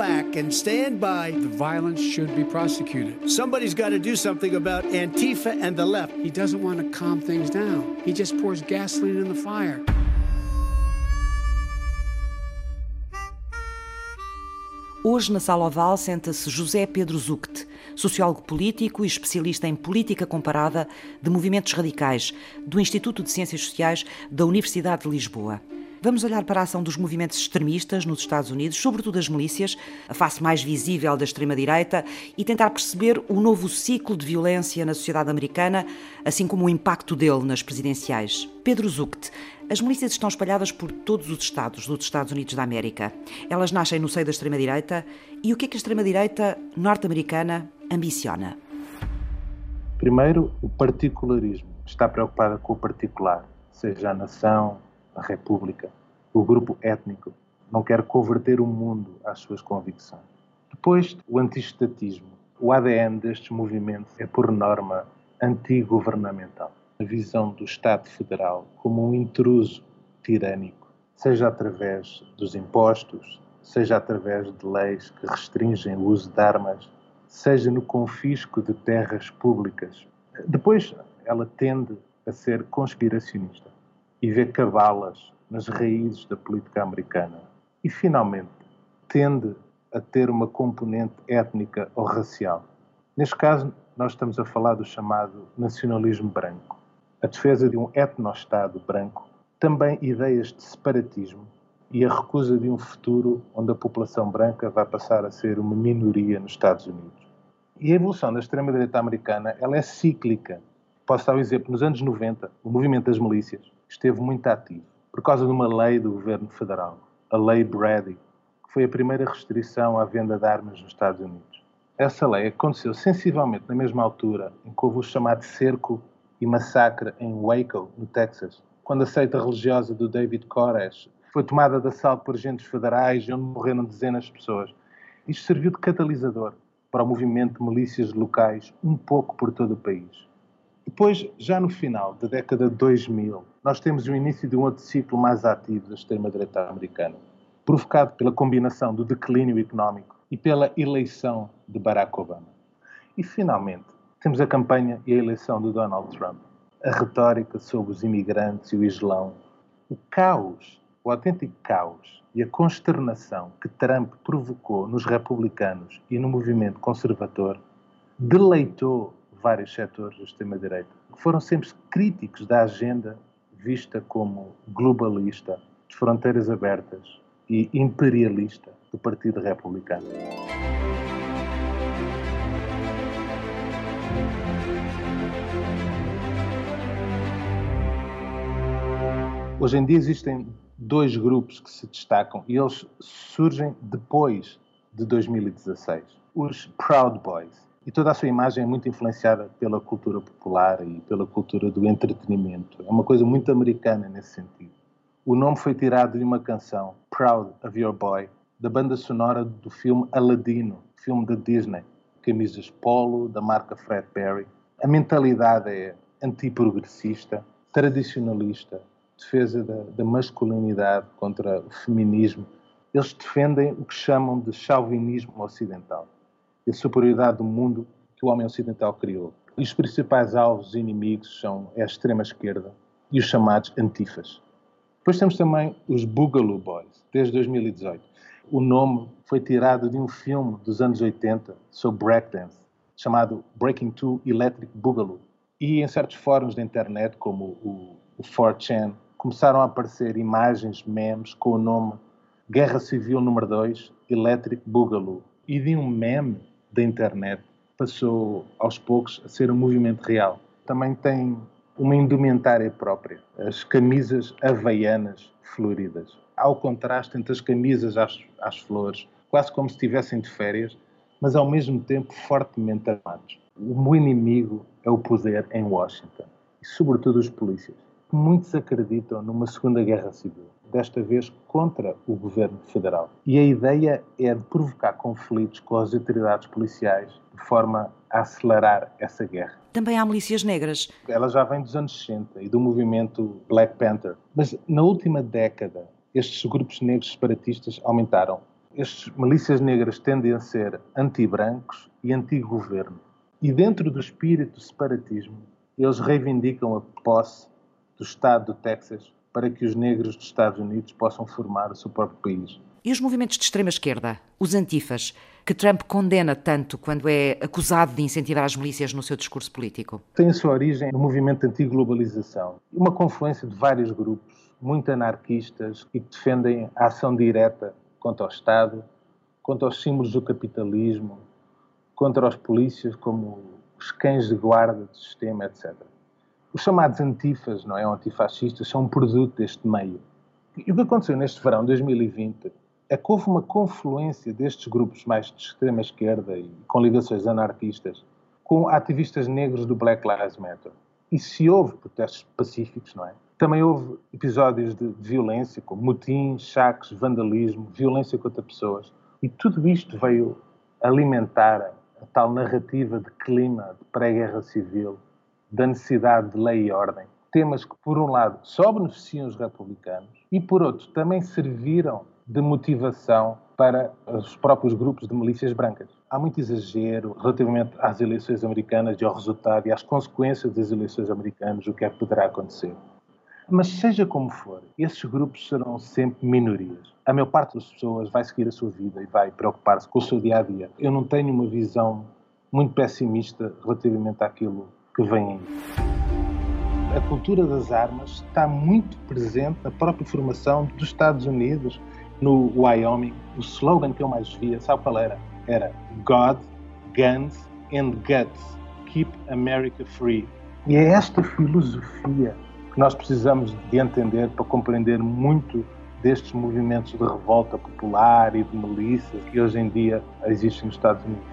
back and stand by. The violence should be prosecuted. Somebody's got to do something about Antifa and the left. He doesn't want to calm things down. He just pours gasoline in the fire. Hoje, na Sala Oval, senta-se José Pedro Zucte, sociólogo político e especialista em política comparada de movimentos radicais, do Instituto de Ciências Sociais da Universidade de Lisboa. Vamos olhar para a ação dos movimentos extremistas nos Estados Unidos, sobretudo as milícias, a face mais visível da extrema-direita, e tentar perceber o novo ciclo de violência na sociedade americana, assim como o impacto dele nas presidenciais. Pedro Zucht, as milícias estão espalhadas por todos os estados dos Estados Unidos da América. Elas nascem no seio da extrema-direita. E o que é que a extrema-direita norte-americana ambiciona? Primeiro, o particularismo. Está preocupada com o particular, seja a nação, a república, o grupo étnico. Não quer converter o mundo às suas convicções. Depois, o antiestatismo. O ADN destes movimentos é, por norma, antigovernamental. A visão do Estado Federal como um intruso tirânico, seja através dos impostos, seja através de leis que restringem o uso de armas, seja no confisco de terras públicas. Depois, ela tende a ser conspiracionista e vê cabalas nas raízes da política americana. E, finalmente, tende a ter uma componente étnica ou racial. Neste caso, nós estamos a falar do chamado nacionalismo branco. A defesa de um etno-estado branco, também ideias de separatismo e a recusa de um futuro onde a população branca vai passar a ser uma minoria nos Estados Unidos. E a evolução da extrema-direita americana ela é cíclica. Posso dar um exemplo. Nos anos 90, o movimento das milícias esteve muito ativo por causa de uma lei do governo federal, a Lei Brady, que foi a primeira restrição à venda de armas nos Estados Unidos. Essa lei aconteceu sensivelmente na mesma altura em que houve o chamado cerco e massacre em Waco, no Texas, quando a seita religiosa do David Koresh foi tomada de assalto por agentes federais e onde morreram dezenas de pessoas. Isto serviu de catalisador para o movimento de milícias locais um pouco por todo o país. Depois, já no final da década de 2000, nós temos o início de um outro ciclo mais ativo da extrema-direita americana, provocado pela combinação do declínio económico e pela eleição de Barack Obama. E, finalmente, temos a campanha e a eleição de Donald Trump, a retórica sobre os imigrantes e o Islão, o caos, o autêntico caos e a consternação que Trump provocou nos republicanos e no movimento conservador deleitou vários setores da extrema-direita, que foram sempre críticos da agenda vista como globalista, de fronteiras abertas e imperialista do Partido Republicano. Hoje em dia existem dois grupos que se destacam e eles surgem depois de 2016. Os Proud Boys, e toda a sua imagem é muito influenciada pela cultura popular e pela cultura do entretenimento. É uma coisa muito americana nesse sentido. O nome foi tirado de uma canção, Proud of Your Boy, da banda sonora do filme Aladino, filme da Disney, camisas polo da marca Fred Perry. A mentalidade é antiprogressista, tradicionalista, defesa da, da masculinidade contra o feminismo. Eles defendem o que chamam de chauvinismo ocidental e superioridade do mundo que o homem ocidental criou. E os principais alvos inimigos são a extrema-esquerda e os chamados antifas. Depois temos também os Boogaloo Boys, desde 2018. O nome foi tirado de um filme dos anos 80 sobre breakdance, chamado Breaking 2 Electric Boogaloo. E em certos fóruns da internet, como o, o 4chan, começaram a aparecer imagens, memes com o nome Guerra Civil número 2 Electric Boogaloo. E de um meme da internet passou aos poucos a ser um movimento real. Também tem uma indumentária própria, as camisas havaianas floridas. Há o contraste entre as camisas às, às flores, quase como se estivessem de férias, mas ao mesmo tempo fortemente armados. O inimigo é o poder em Washington, e sobretudo os polícias. Muitos acreditam numa Segunda Guerra Civil desta vez contra o governo federal. E a ideia é de provocar conflitos com as autoridades policiais de forma a acelerar essa guerra. Também há milícias negras. Ela já vem dos anos 60 e do movimento Black Panther. Mas na última década, estes grupos negros separatistas aumentaram. Estes milícias negras tendem a ser anti-brancos e anti-governo. E dentro do espírito do separatismo, eles reivindicam a posse do Estado do Texas para que os negros dos Estados Unidos possam formar o seu próprio país. E os movimentos de extrema-esquerda, os antifas, que Trump condena tanto quando é acusado de incentivar as milícias no seu discurso político? Tem a sua origem no movimento anti-globalização, uma confluência de vários grupos, muito anarquistas, e que defendem a ação direta contra o Estado, contra os símbolos do capitalismo, contra os polícias como os cães de guarda do sistema, etc. Os chamados antifas, não é, antifascistas, são um produto deste meio. E o que aconteceu neste verão de 2020 é que houve uma confluência destes grupos mais de extrema esquerda e com ligações anarquistas com ativistas negros do Black Lives Matter. E se houve protestos pacíficos, não é? Também houve episódios de violência, como motins, saques, vandalismo, violência contra pessoas. E tudo isto veio alimentar a tal narrativa de clima de pré-guerra civil, da necessidade de lei e ordem. Temas que, por um lado, só beneficiam os republicanos e, por outro, também serviram de motivação para os próprios grupos de milícias brancas. Há muito exagero relativamente às eleições americanas e ao resultado e às consequências das eleições americanas, o que é que poderá acontecer. Mas seja como for, esses grupos serão sempre minorias. A maior parte das pessoas vai seguir a sua vida e vai preocupar-se com o seu dia a dia. Eu não tenho uma visão muito pessimista relativamente àquilo que vem aí. A cultura das armas está muito presente na própria formação dos Estados Unidos no Wyoming, o slogan que eu mais via, sabe qual era? Era God, Guns and Guts. Keep America Free. E é esta filosofia que nós precisamos de entender para compreender muito destes movimentos de revolta popular e de milícias que hoje em dia existem nos Estados Unidos.